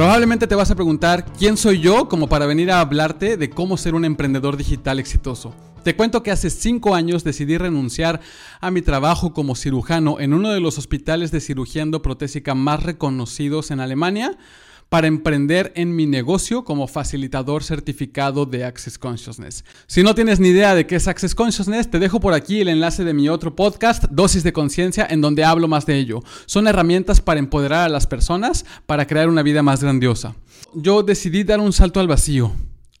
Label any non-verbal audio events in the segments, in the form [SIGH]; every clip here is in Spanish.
Probablemente te vas a preguntar quién soy yo como para venir a hablarte de cómo ser un emprendedor digital exitoso. Te cuento que hace 5 años decidí renunciar a mi trabajo como cirujano en uno de los hospitales de cirugía endoprotésica más reconocidos en Alemania para emprender en mi negocio como facilitador certificado de Access Consciousness. Si no tienes ni idea de qué es Access Consciousness, te dejo por aquí el enlace de mi otro podcast, Dosis de Conciencia, en donde hablo más de ello. Son herramientas para empoderar a las personas para crear una vida más grandiosa. Yo decidí dar un salto al vacío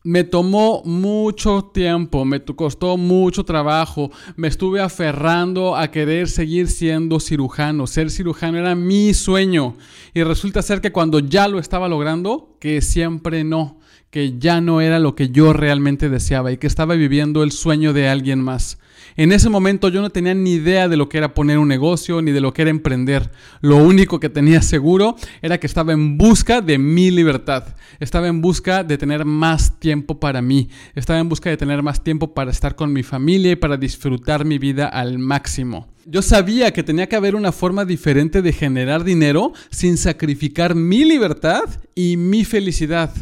me tomó mucho tiempo, me costó mucho trabajo, me estuve aferrando a querer seguir siendo cirujano. Ser cirujano era mi sueño y resulta ser que cuando ya lo estaba logrando, que siempre no, que ya no era lo que yo realmente deseaba y que estaba viviendo el sueño de alguien más. En ese momento yo no tenía ni idea de lo que era poner un negocio ni de lo que era emprender. Lo único que tenía seguro era que estaba en busca de mi libertad. Estaba en busca de tener más tiempo para mí. Estaba en busca de tener más tiempo para estar con mi familia y para disfrutar mi vida al máximo. Yo sabía que tenía que haber una forma diferente de generar dinero sin sacrificar mi libertad y mi felicidad.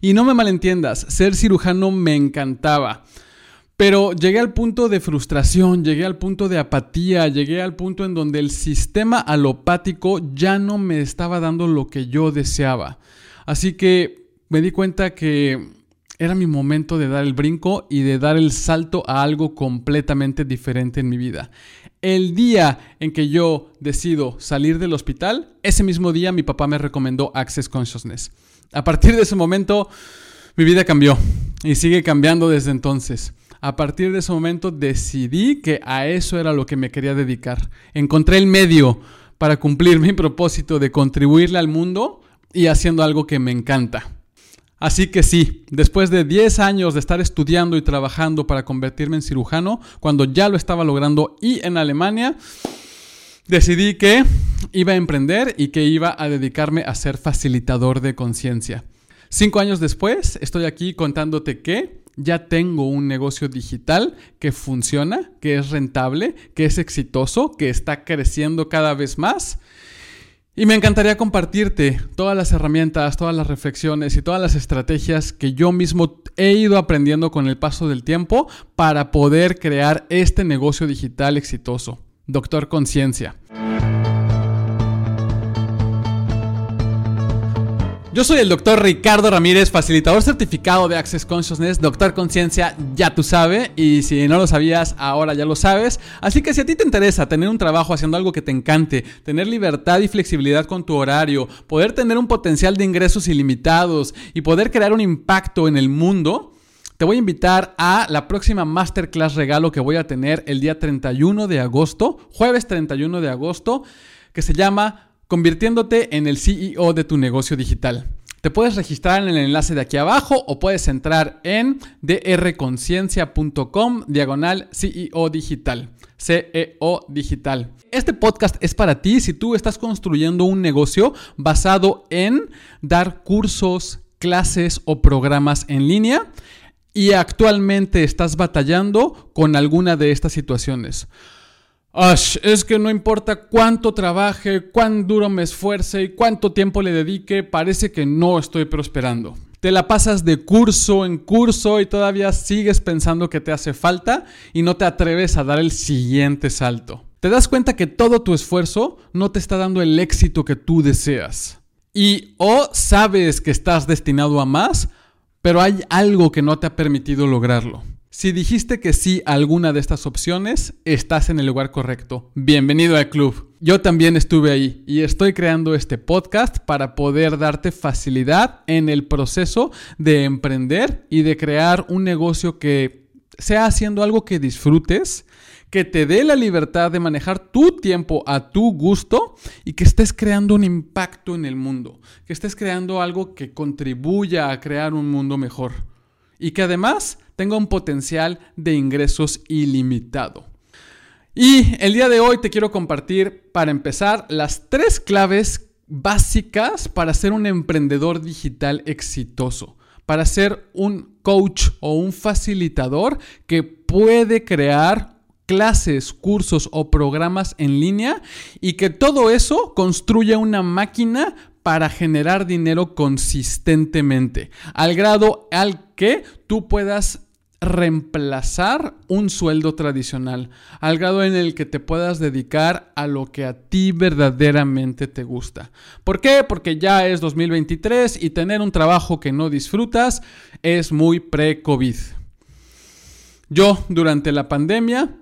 Y no me malentiendas, ser cirujano me encantaba. Pero llegué al punto de frustración, llegué al punto de apatía, llegué al punto en donde el sistema alopático ya no me estaba dando lo que yo deseaba. Así que me di cuenta que era mi momento de dar el brinco y de dar el salto a algo completamente diferente en mi vida. El día en que yo decido salir del hospital, ese mismo día mi papá me recomendó Access Consciousness. A partir de ese momento, mi vida cambió y sigue cambiando desde entonces. A partir de ese momento decidí que a eso era lo que me quería dedicar. Encontré el medio para cumplir mi propósito de contribuirle al mundo y haciendo algo que me encanta. Así que sí, después de 10 años de estar estudiando y trabajando para convertirme en cirujano, cuando ya lo estaba logrando y en Alemania, decidí que iba a emprender y que iba a dedicarme a ser facilitador de conciencia. Cinco años después, estoy aquí contándote que ya tengo un negocio digital que funciona, que es rentable, que es exitoso, que está creciendo cada vez más. Y me encantaría compartirte todas las herramientas, todas las reflexiones y todas las estrategias que yo mismo he ido aprendiendo con el paso del tiempo para poder crear este negocio digital exitoso. Doctor Conciencia. Yo soy el doctor Ricardo Ramírez, facilitador certificado de Access Consciousness, doctor conciencia, ya tú sabes, y si no lo sabías, ahora ya lo sabes. Así que si a ti te interesa tener un trabajo haciendo algo que te encante, tener libertad y flexibilidad con tu horario, poder tener un potencial de ingresos ilimitados y poder crear un impacto en el mundo, te voy a invitar a la próxima masterclass regalo que voy a tener el día 31 de agosto, jueves 31 de agosto, que se llama convirtiéndote en el CEO de tu negocio digital. Te puedes registrar en el enlace de aquí abajo o puedes entrar en drconciencia.com diagonal CEO digital. CEO digital. Este podcast es para ti si tú estás construyendo un negocio basado en dar cursos, clases o programas en línea y actualmente estás batallando con alguna de estas situaciones. Es que no importa cuánto trabaje, cuán duro me esfuerce y cuánto tiempo le dedique, parece que no estoy prosperando. Te la pasas de curso en curso y todavía sigues pensando que te hace falta y no te atreves a dar el siguiente salto. Te das cuenta que todo tu esfuerzo no te está dando el éxito que tú deseas. Y o sabes que estás destinado a más, pero hay algo que no te ha permitido lograrlo. Si dijiste que sí a alguna de estas opciones, estás en el lugar correcto. Bienvenido al club. Yo también estuve ahí y estoy creando este podcast para poder darte facilidad en el proceso de emprender y de crear un negocio que sea haciendo algo que disfrutes, que te dé la libertad de manejar tu tiempo a tu gusto y que estés creando un impacto en el mundo, que estés creando algo que contribuya a crear un mundo mejor y que además tenga un potencial de ingresos ilimitado. Y el día de hoy te quiero compartir, para empezar, las tres claves básicas para ser un emprendedor digital exitoso, para ser un coach o un facilitador que puede crear clases, cursos o programas en línea y que todo eso construya una máquina para generar dinero consistentemente, al grado al que tú puedas reemplazar un sueldo tradicional, al grado en el que te puedas dedicar a lo que a ti verdaderamente te gusta. ¿Por qué? Porque ya es 2023 y tener un trabajo que no disfrutas es muy pre-COVID. Yo durante la pandemia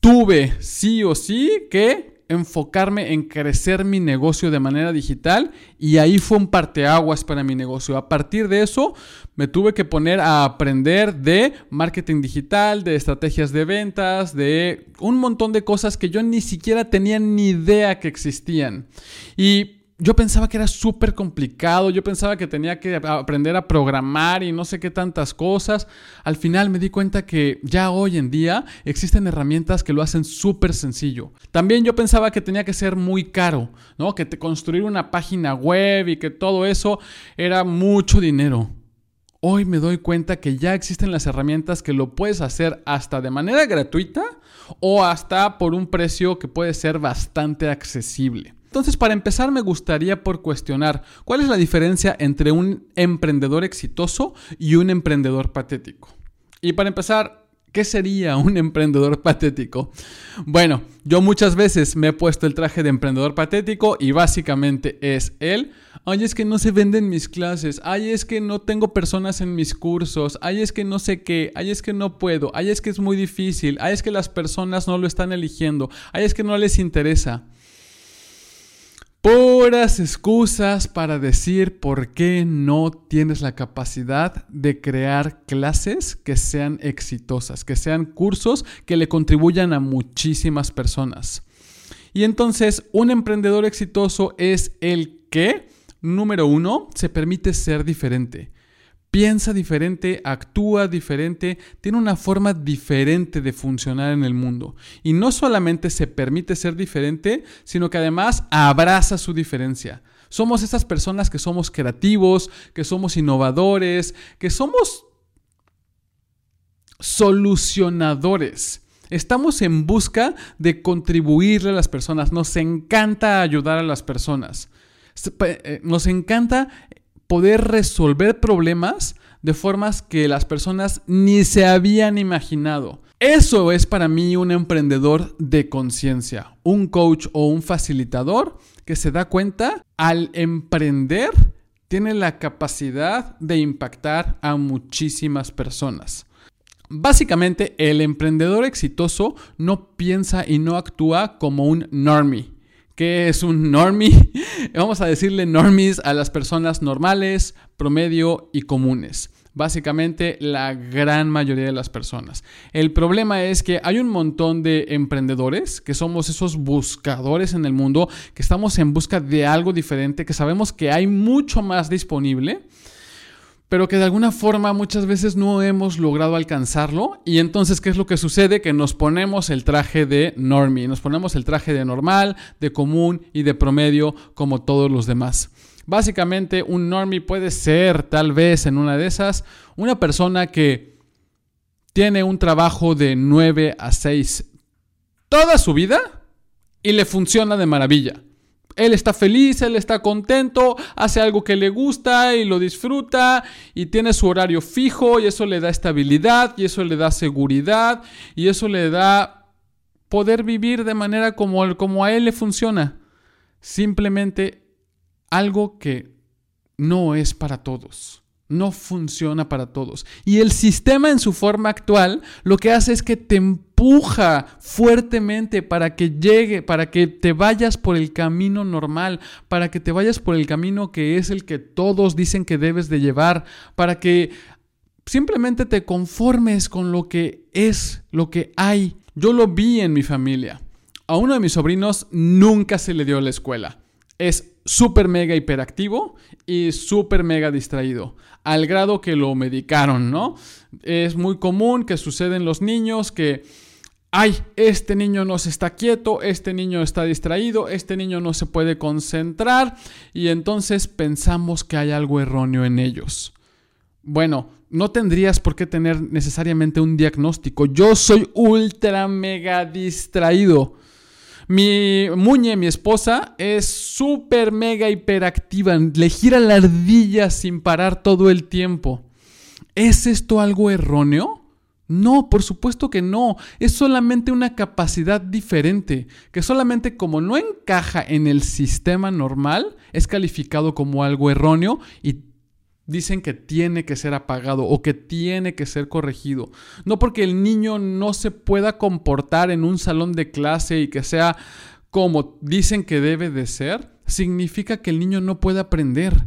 tuve sí o sí que enfocarme en crecer mi negocio de manera digital y ahí fue un parteaguas para mi negocio. A partir de eso me tuve que poner a aprender de marketing digital, de estrategias de ventas, de un montón de cosas que yo ni siquiera tenía ni idea que existían. Y yo pensaba que era súper complicado, yo pensaba que tenía que aprender a programar y no sé qué tantas cosas. Al final me di cuenta que ya hoy en día existen herramientas que lo hacen súper sencillo. También yo pensaba que tenía que ser muy caro, ¿no? Que te construir una página web y que todo eso era mucho dinero. Hoy me doy cuenta que ya existen las herramientas que lo puedes hacer hasta de manera gratuita o hasta por un precio que puede ser bastante accesible. Entonces, para empezar, me gustaría por cuestionar cuál es la diferencia entre un emprendedor exitoso y un emprendedor patético. Y para empezar, ¿qué sería un emprendedor patético? Bueno, yo muchas veces me he puesto el traje de emprendedor patético y básicamente es él. Ay, es que no se venden mis clases. Ay, es que no tengo personas en mis cursos. Ay, es que no sé qué. Ay, es que no puedo. Ay, es que es muy difícil. Ay, es que las personas no lo están eligiendo. Ay, es que no les interesa. Puras excusas para decir por qué no tienes la capacidad de crear clases que sean exitosas, que sean cursos que le contribuyan a muchísimas personas. Y entonces, un emprendedor exitoso es el que, número uno, se permite ser diferente piensa diferente, actúa diferente, tiene una forma diferente de funcionar en el mundo. Y no solamente se permite ser diferente, sino que además abraza su diferencia. Somos esas personas que somos creativos, que somos innovadores, que somos solucionadores. Estamos en busca de contribuirle a las personas. Nos encanta ayudar a las personas. Eh, nos encanta poder resolver problemas de formas que las personas ni se habían imaginado. Eso es para mí un emprendedor de conciencia, un coach o un facilitador que se da cuenta al emprender tiene la capacidad de impactar a muchísimas personas. Básicamente, el emprendedor exitoso no piensa y no actúa como un normie ¿Qué es un normie? [LAUGHS] Vamos a decirle normies a las personas normales, promedio y comunes. Básicamente la gran mayoría de las personas. El problema es que hay un montón de emprendedores que somos esos buscadores en el mundo, que estamos en busca de algo diferente, que sabemos que hay mucho más disponible pero que de alguna forma muchas veces no hemos logrado alcanzarlo. Y entonces, ¿qué es lo que sucede? Que nos ponemos el traje de normie, nos ponemos el traje de normal, de común y de promedio como todos los demás. Básicamente, un normie puede ser, tal vez en una de esas, una persona que tiene un trabajo de 9 a 6 toda su vida y le funciona de maravilla él está feliz, él está contento, hace algo que le gusta y lo disfruta y tiene su horario fijo y eso le da estabilidad y eso le da seguridad y eso le da poder vivir de manera como, a él le funciona. Simplemente algo que no es para todos. No funciona para todos. Y el sistema en su forma actual lo que hace es que te empuja fuertemente para que llegue, para que te vayas por el camino normal, para que te vayas por el camino que es el que todos dicen que debes de llevar, para que simplemente te conformes con lo que es, lo que hay. Yo lo vi en mi familia. A uno de mis sobrinos nunca se le dio la escuela. Es súper mega hiperactivo y súper mega distraído, al grado que lo medicaron, ¿no? Es muy común que sucede en los niños que, ay, este niño no se está quieto, este niño está distraído, este niño no se puede concentrar y entonces pensamos que hay algo erróneo en ellos. Bueno, no tendrías por qué tener necesariamente un diagnóstico. Yo soy ultra mega distraído. Mi Muñe, mi esposa, es súper mega hiperactiva. Le gira la ardilla sin parar todo el tiempo. ¿Es esto algo erróneo? No, por supuesto que no. Es solamente una capacidad diferente, que solamente como no encaja en el sistema normal, es calificado como algo erróneo y dicen que tiene que ser apagado o que tiene que ser corregido. No porque el niño no se pueda comportar en un salón de clase y que sea como dicen que debe de ser, significa que el niño no puede aprender.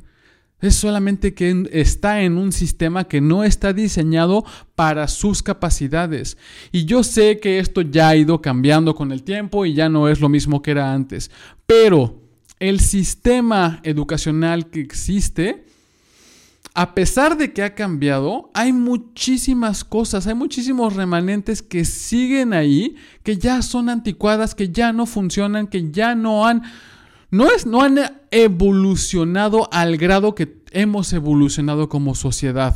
Es solamente que está en un sistema que no está diseñado para sus capacidades. Y yo sé que esto ya ha ido cambiando con el tiempo y ya no es lo mismo que era antes. Pero el sistema educacional que existe, a pesar de que ha cambiado, hay muchísimas cosas, hay muchísimos remanentes que siguen ahí, que ya son anticuadas, que ya no funcionan, que ya no han no, es, no han evolucionado al grado que hemos evolucionado como sociedad.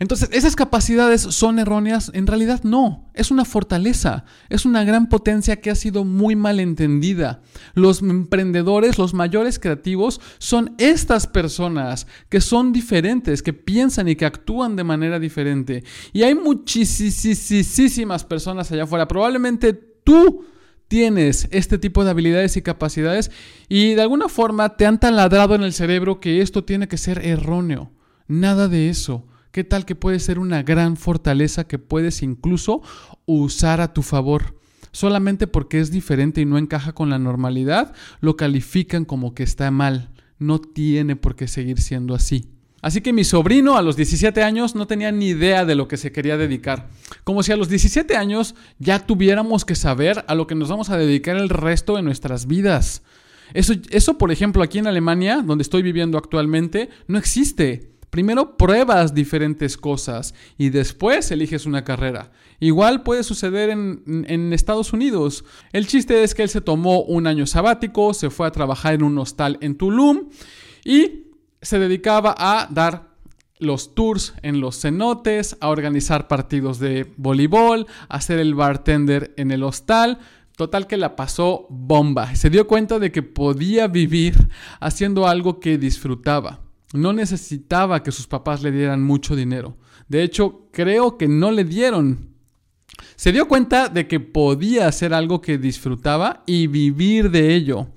Entonces, ¿esas capacidades son erróneas? En realidad no, es una fortaleza, es una gran potencia que ha sido muy mal entendida. Los emprendedores, los mayores creativos, son estas personas que son diferentes, que piensan y que actúan de manera diferente. Y hay muchísimas personas allá afuera, probablemente tú tienes este tipo de habilidades y capacidades y de alguna forma te han taladrado en el cerebro que esto tiene que ser erróneo. Nada de eso. ¿Qué tal que puede ser una gran fortaleza que puedes incluso usar a tu favor? Solamente porque es diferente y no encaja con la normalidad, lo califican como que está mal. No tiene por qué seguir siendo así. Así que mi sobrino a los 17 años no tenía ni idea de lo que se quería dedicar. Como si a los 17 años ya tuviéramos que saber a lo que nos vamos a dedicar el resto de nuestras vidas. Eso, eso, por ejemplo, aquí en Alemania, donde estoy viviendo actualmente, no existe. Primero pruebas diferentes cosas y después eliges una carrera. Igual puede suceder en, en, Estados Unidos. El chiste es que él se tomó un año sabático, se fue a trabajar en un hostal en Tulum y se dedicaba a dar los tours en los cenotes, a organizar partidos de voleibol, a ser el bartender en el hostal. Total que la pasó bomba. Se dio cuenta de que podía vivir haciendo algo que disfrutaba. No necesitaba que sus papás le dieran mucho dinero. De hecho, creo que no le dieron. Se dio cuenta de que podía hacer algo que disfrutaba y vivir de ello.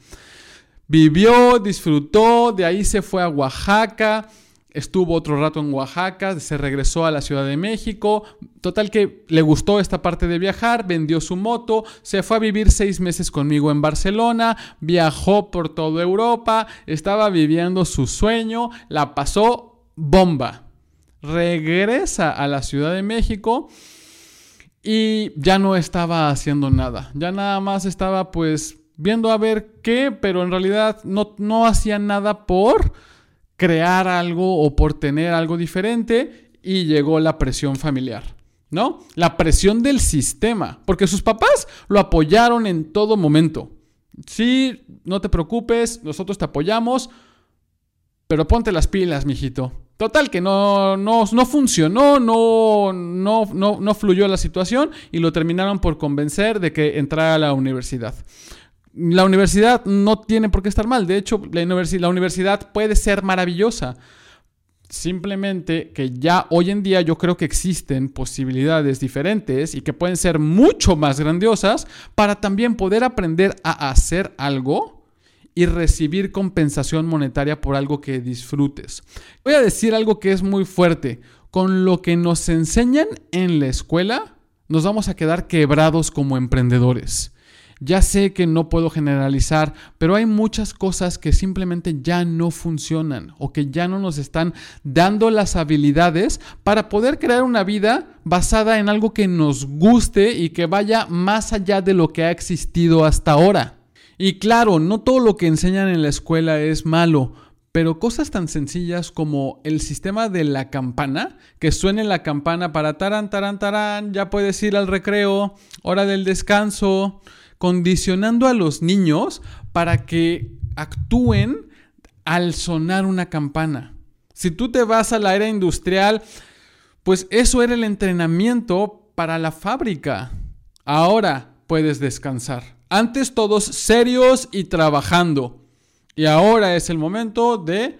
Vivió, disfrutó, de ahí se fue a Oaxaca, estuvo otro rato en Oaxaca, se regresó a la Ciudad de México, total que le gustó esta parte de viajar, vendió su moto, se fue a vivir seis meses conmigo en Barcelona, viajó por toda Europa, estaba viviendo su sueño, la pasó bomba. Regresa a la Ciudad de México y ya no estaba haciendo nada, ya nada más estaba pues viendo a ver qué, pero en realidad no, no hacía nada por crear algo o por tener algo diferente y llegó la presión familiar. ¿No? La presión del sistema, porque sus papás lo apoyaron en todo momento. Sí, no te preocupes, nosotros te apoyamos, pero ponte las pilas, mijito. Total, que no, no, no funcionó, no, no, no, no fluyó la situación y lo terminaron por convencer de que entrara a la universidad. La universidad no tiene por qué estar mal. De hecho, la, universidad puede ser maravillosa. Simplemente que ya hoy en día yo creo que existen posibilidades diferentes y que pueden ser mucho más grandiosas para también poder aprender a hacer algo y recibir compensación monetaria por algo que disfrutes. Voy a decir algo que es muy fuerte. Con lo que nos enseñan en la escuela, nos vamos a quedar quebrados como emprendedores. Ya sé que no puedo generalizar, pero hay muchas cosas que simplemente ya no funcionan o que ya no nos están dando las habilidades para poder crear una vida basada en algo que nos guste y que vaya más allá de lo que ha existido hasta ahora. Y claro, no todo lo que enseñan en la escuela es malo, pero cosas tan sencillas como el sistema de la campana, que suene la campana para tarán, tarán, tarán, ya puedes ir al recreo, hora del descanso, condicionando a los niños para que actúen al sonar una campana. Si tú te vas a la era industrial, pues eso era el entrenamiento para la fábrica. Ahora puedes descansar. Antes todos serios y trabajando. Y ahora es el momento de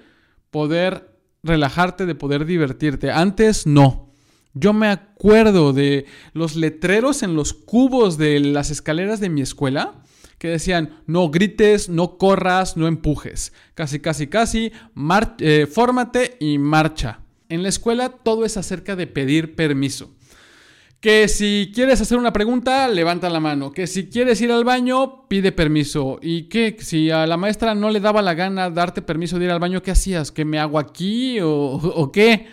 poder relajarte, de poder divertirte. Antes no. Yo me acuerdo de los letreros en los cubos de las escaleras de mi escuela que decían, no grites, no corras, no empujes. Casi, casi, casi, eh, fórmate y marcha. En la escuela todo es acerca de pedir permiso. Que si quieres hacer una pregunta, levanta la mano. Que si quieres ir al baño, pide permiso. Y que si a la maestra no le daba la gana darte permiso de ir al baño, ¿qué hacías? ¿Que me hago aquí o, o qué?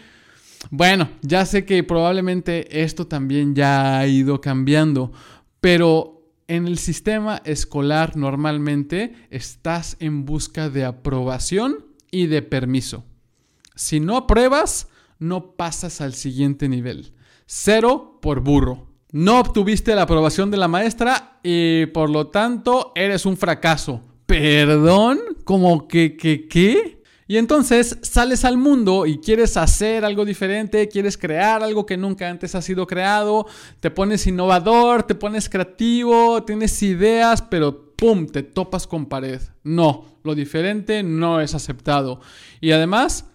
Bueno, ya sé que probablemente esto también ya ha ido cambiando, pero en el sistema escolar normalmente estás en busca de aprobación y de permiso. Si no apruebas, no pasas al siguiente nivel. Cero por burro. No obtuviste la aprobación de la maestra y por lo tanto eres un fracaso. ¿Perdón? ¿Cómo que, que, qué? Y entonces sales al mundo y quieres hacer algo diferente, quieres crear algo que nunca antes ha sido creado, te pones innovador, te pones creativo, tienes ideas, pero ¡pum! te topas con pared. No, lo diferente no es aceptado. Y además,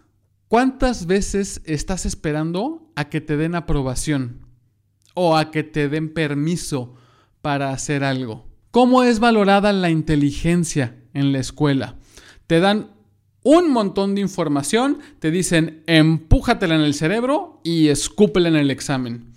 ¿cuántas veces estás esperando a que te den aprobación o a que te den permiso para hacer algo? ¿Cómo es valorada la inteligencia en la escuela? Te dan un montón de información, te dicen empújatela en el cerebro y escúpela en el examen.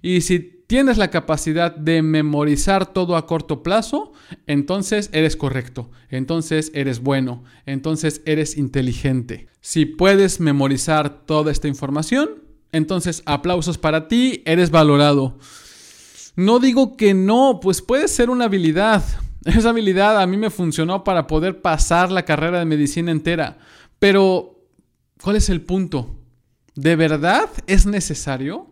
Y si tienes la capacidad de memorizar todo a corto plazo, entonces eres correcto, entonces eres bueno, entonces eres inteligente. Si puedes memorizar toda esta información, entonces aplausos para ti, eres valorado. No digo que no, pues puede ser una habilidad, [LAUGHS] esa habilidad a mí me funcionó para poder pasar la carrera de medicina entera. Pero, ¿cuál es el punto? ¿De verdad es necesario?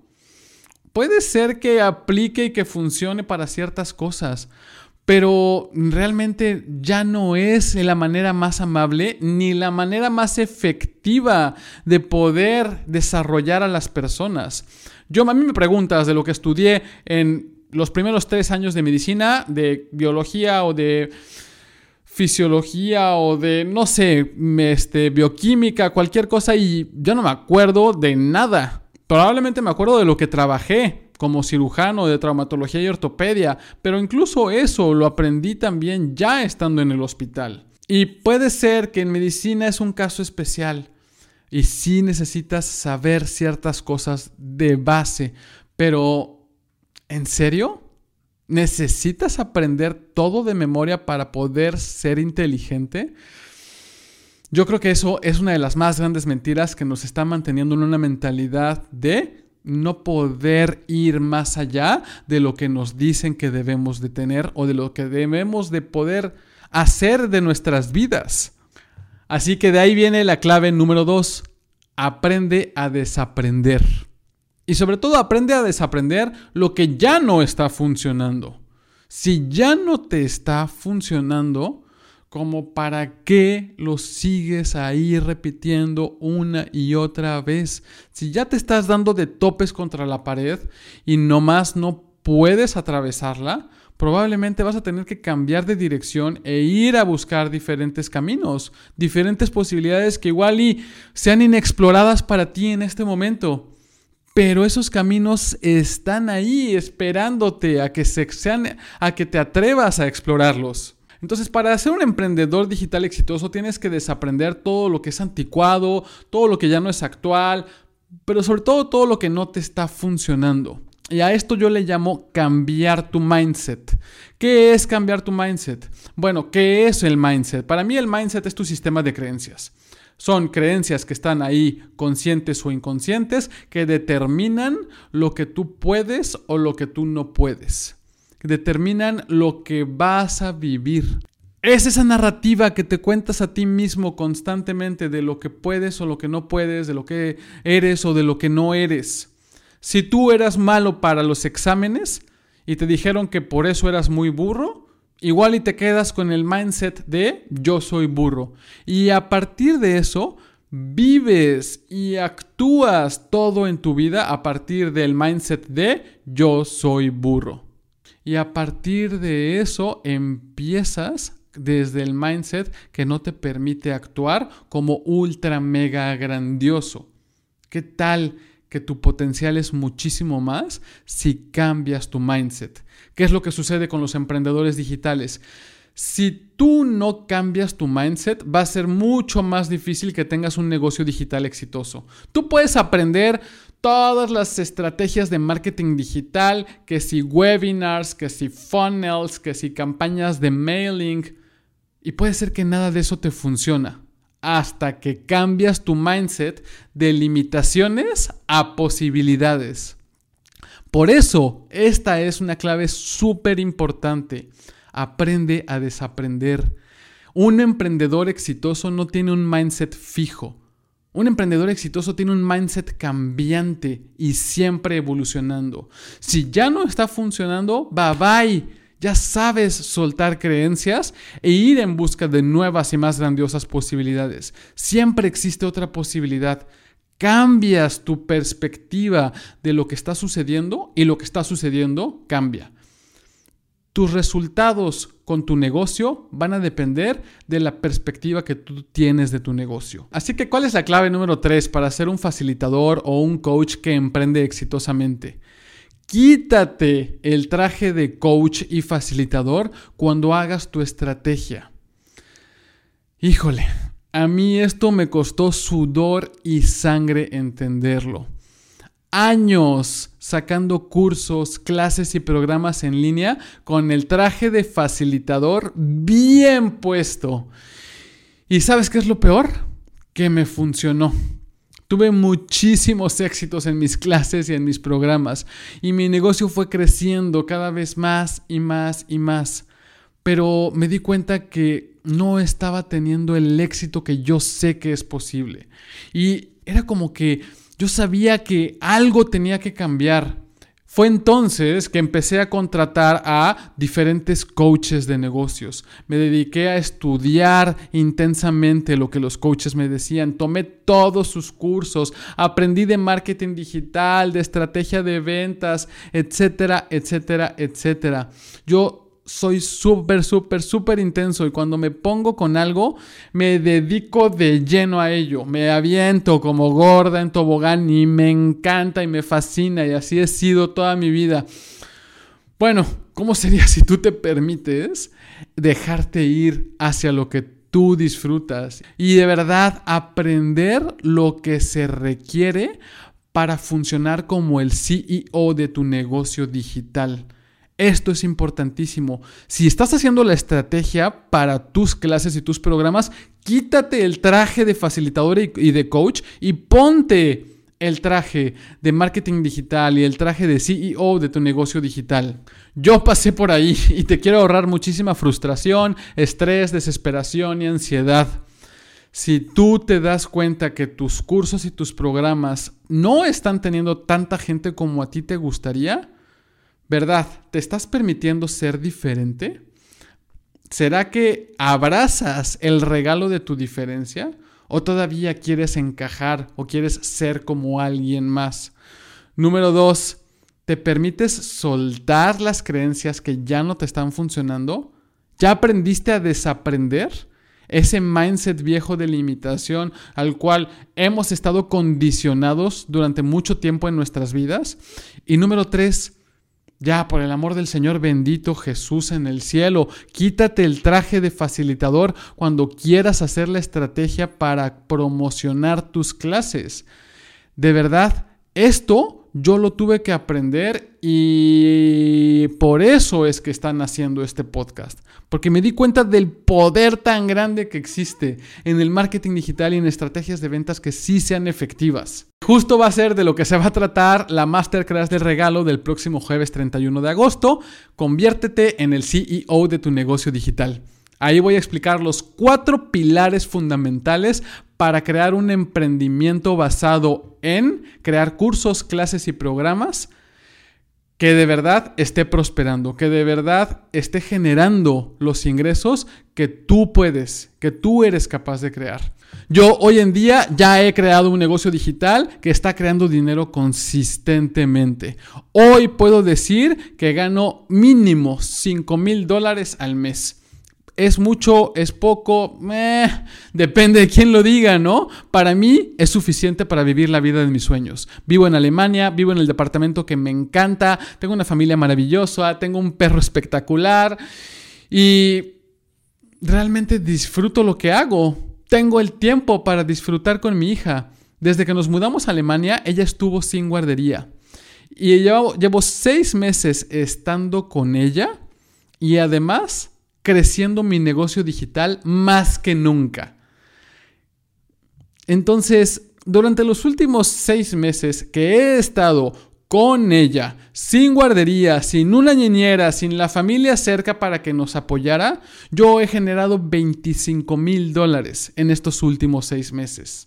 Puede ser que aplique y que funcione para ciertas cosas, pero realmente ya no es la manera más amable ni la manera más efectiva de poder desarrollar a las personas. Yo a mí me preguntas de lo que estudié en los primeros tres años de medicina, de biología o de fisiología o de, no sé, este, bioquímica, cualquier cosa y yo no me acuerdo de nada. Probablemente me acuerdo de lo que trabajé como cirujano de traumatología y ortopedia, pero incluso eso lo aprendí también ya estando en el hospital. Y puede ser que en medicina es un caso especial y sí necesitas saber ciertas cosas de base, pero ¿En serio? ¿Necesitas aprender todo de memoria para poder ser inteligente? Yo creo que eso es una de las más grandes mentiras que nos está manteniendo en una mentalidad de no poder ir más allá de lo que nos dicen que debemos de tener o de lo que debemos de poder hacer de nuestras vidas. Así que de ahí viene la clave número dos. Aprende a desaprender. Y sobre todo aprende a desaprender lo que ya no está funcionando. Si ya no te está funcionando, como para qué lo sigues ahí repitiendo una y otra vez. Si ya te estás dando de topes contra la pared y nomás no puedes atravesarla, probablemente vas a tener que cambiar de dirección e ir a buscar diferentes caminos, diferentes posibilidades que igual y sean inexploradas para ti en este momento pero esos caminos están ahí esperándote a que, se, sean, a que te atrevas a explorarlos. Entonces, para ser un emprendedor digital exitoso tienes que desaprender todo lo que es anticuado, todo lo que ya no es actual, pero sobre todo todo lo que no te está funcionando. Y a esto yo le llamo cambiar tu mindset. ¿Qué es cambiar tu mindset? Bueno, ¿qué es el mindset? Para mí el mindset es tu sistema de creencias. Son creencias que están ahí conscientes o inconscientes que determinan lo que tú puedes o lo que tú no puedes. Determinan lo que vas a vivir. Es esa narrativa que te cuentas a ti mismo constantemente de lo que puedes o lo que no puedes, de lo que eres o de lo que no eres. Si tú eras malo para los exámenes y te dijeron que por eso eras muy burro, Igual y te quedas con el mindset de yo soy burro. Y a partir de eso, vives y actúas todo en tu vida a partir del mindset de yo soy burro. Y a partir de eso empiezas desde el mindset que no te permite actuar como ultra mega grandioso. ¿Qué tal que tu potencial es muchísimo más si cambias tu mindset? ¿Qué es lo que sucede con los emprendedores digitales? Si tú no cambias tu mindset, va a ser mucho más difícil que tengas un negocio digital exitoso. Tú puedes aprender todas las estrategias de marketing digital, que si webinars, que si funnels, que si campañas de mailing, y puede ser que nada de eso te funciona hasta que cambias tu mindset de limitaciones a posibilidades. Por eso, esta es una clave súper importante. Aprende a desaprender. Un emprendedor exitoso no tiene un mindset fijo. Un emprendedor exitoso tiene un mindset cambiante y siempre evolucionando. Si ya no está funcionando, bye bye. Ya sabes soltar creencias e ir en busca de nuevas y más grandiosas posibilidades. Siempre existe otra posibilidad cambias tu perspectiva de lo que está sucediendo y lo que está sucediendo cambia. Tus resultados con tu negocio van a depender de la perspectiva que tú tienes de tu negocio. Así que, ¿cuál es la clave número 3 para ser un facilitador o un coach que emprende exitosamente? Quítate el traje de coach y facilitador cuando hagas tu estrategia. Híjole, a mí esto me costó sudor y sangre entenderlo. Años sacando cursos, clases y programas en línea con el traje de facilitador bien puesto. ¿Y sabes qué es lo peor? Que me funcionó. Tuve muchísimos éxitos en mis clases y en mis programas y mi negocio fue creciendo cada vez más y más y más. Pero me di cuenta que no estaba teniendo el éxito que yo sé que es posible. Y era como que yo sabía que algo tenía que cambiar. Fue entonces que empecé a contratar a diferentes coaches de negocios. Me dediqué a estudiar intensamente lo que los coaches me decían. Tomé todos sus cursos, aprendí de marketing digital, de estrategia de ventas, etcétera, etcétera, etcétera. Yo soy súper, súper, súper intenso y cuando me pongo con algo, me dedico de lleno a ello. Me aviento como gorda en tobogán y me encanta y me fascina y así he sido toda mi vida. Bueno, ¿cómo sería si tú te permites dejarte ir hacia lo que tú disfrutas y de verdad aprender lo que se requiere para funcionar como el CEO de tu negocio digital? Esto es importantísimo. Si estás haciendo la estrategia para tus clases y tus programas, quítate el traje de facilitador y de coach y ponte el traje de marketing digital y el traje de CEO de tu negocio digital. Yo pasé por ahí y te quiero ahorrar muchísima frustración, estrés, desesperación y ansiedad. Si tú te das cuenta que tus cursos y tus programas no están teniendo tanta gente como a ti te gustaría, ¿Verdad? ¿Te estás permitiendo ser diferente? ¿Será que abrazas el regalo de tu diferencia? ¿O todavía quieres encajar o quieres ser como alguien más? Número dos, ¿te permites soltar las creencias que ya no te están funcionando? ¿Ya aprendiste a desaprender? Ese mindset viejo de limitación al cual hemos estado condicionados durante mucho tiempo en nuestras vidas. Y número tres, ya, por el amor del Señor bendito Jesús en el cielo, quítate el traje de facilitador cuando quieras hacer la estrategia para promocionar tus clases. De verdad, esto yo lo tuve que aprender y por eso es que están haciendo este podcast. Porque me di cuenta del poder tan grande que existe en el marketing digital y en estrategias de ventas que sí sean efectivas. Justo va a ser de lo que se va a tratar la masterclass de regalo del próximo jueves 31 de agosto. Conviértete en el CEO de tu negocio digital. Ahí voy a explicar los cuatro pilares fundamentales para crear un emprendimiento basado en crear cursos, clases y programas que de verdad esté prosperando, que de verdad esté generando los ingresos que tú puedes, que tú eres capaz de crear. Yo hoy en día ya he creado un negocio digital que está creando dinero consistentemente. Hoy puedo decir que gano mínimo 5 mil dólares al mes. ¿Es mucho? ¿Es poco? depende de quién lo diga, ¿no? Para mí es suficiente para vivir la vida de mis sueños. Vivo en Alemania, vivo en el departamento que me encanta, tengo una familia maravillosa, tengo un perro espectacular y realmente disfruto lo que hago. Tengo el tiempo para disfrutar con mi hija. Desde que nos mudamos a Alemania, ella estuvo sin guardería. Y llevo, llevo seis meses estando con ella y además creciendo mi negocio digital más que nunca. Entonces, durante los últimos seis meses que he estado con ella, sin guardería, sin una niñera, sin la familia cerca para que nos apoyara, yo he generado 25 mil dólares en estos últimos seis meses.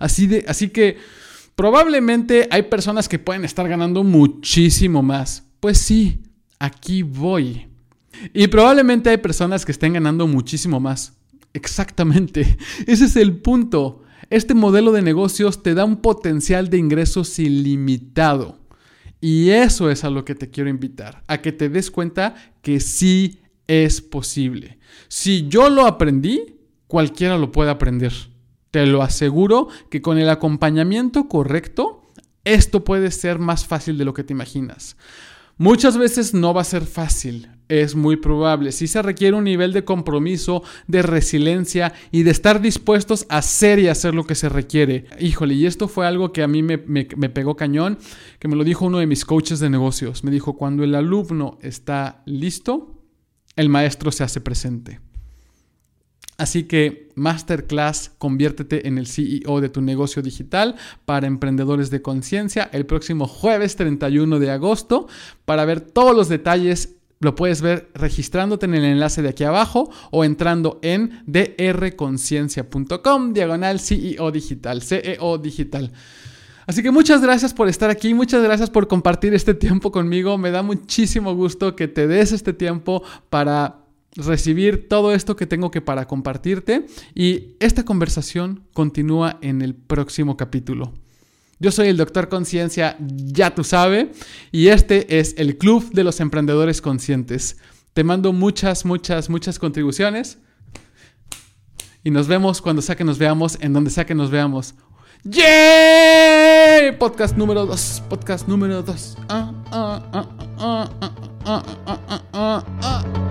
Así, de, así que probablemente hay personas que pueden estar ganando muchísimo más. Pues sí, aquí voy. Y probablemente hay personas que estén ganando muchísimo más. Exactamente. [LAUGHS] Ese es el punto. Este modelo de negocios te da un potencial de ingresos ilimitado. Y eso es a lo que te quiero invitar, a que te des cuenta que sí es posible. Si yo lo aprendí, cualquiera lo puede aprender. Te lo aseguro que con el acompañamiento correcto, esto puede ser más fácil de lo que te imaginas. Muchas veces no va a ser fácil, es muy probable. Si se requiere un nivel de compromiso, de resiliencia y de estar dispuestos a hacer y hacer lo que se requiere. Híjole, y esto fue algo que a mí me, me pegó cañón, que me lo dijo uno de mis coaches de negocios. Me dijo, cuando el alumno está listo, el maestro se hace presente. Así que Masterclass, conviértete en el CEO de tu negocio digital para emprendedores de conciencia el próximo jueves 31 de agosto. Para ver todos los detalles lo puedes ver registrándote en el enlace de aquí abajo o entrando en drconciencia.com diagonal CEO digital, CEO digital. Así que muchas gracias por estar aquí, muchas gracias por compartir este tiempo conmigo. Me da muchísimo gusto que te des este tiempo para recibir todo esto que tengo que para compartirte y esta conversación continúa en el próximo capítulo. Yo soy el doctor Conciencia, ya tú sabes, y este es el Club de los Emprendedores Conscientes. Te mando muchas, muchas, muchas contribuciones y nos vemos cuando sea que nos veamos, en donde sea que nos veamos. ¡Yay! Podcast número 2, podcast número 2. Ah, ah, ah,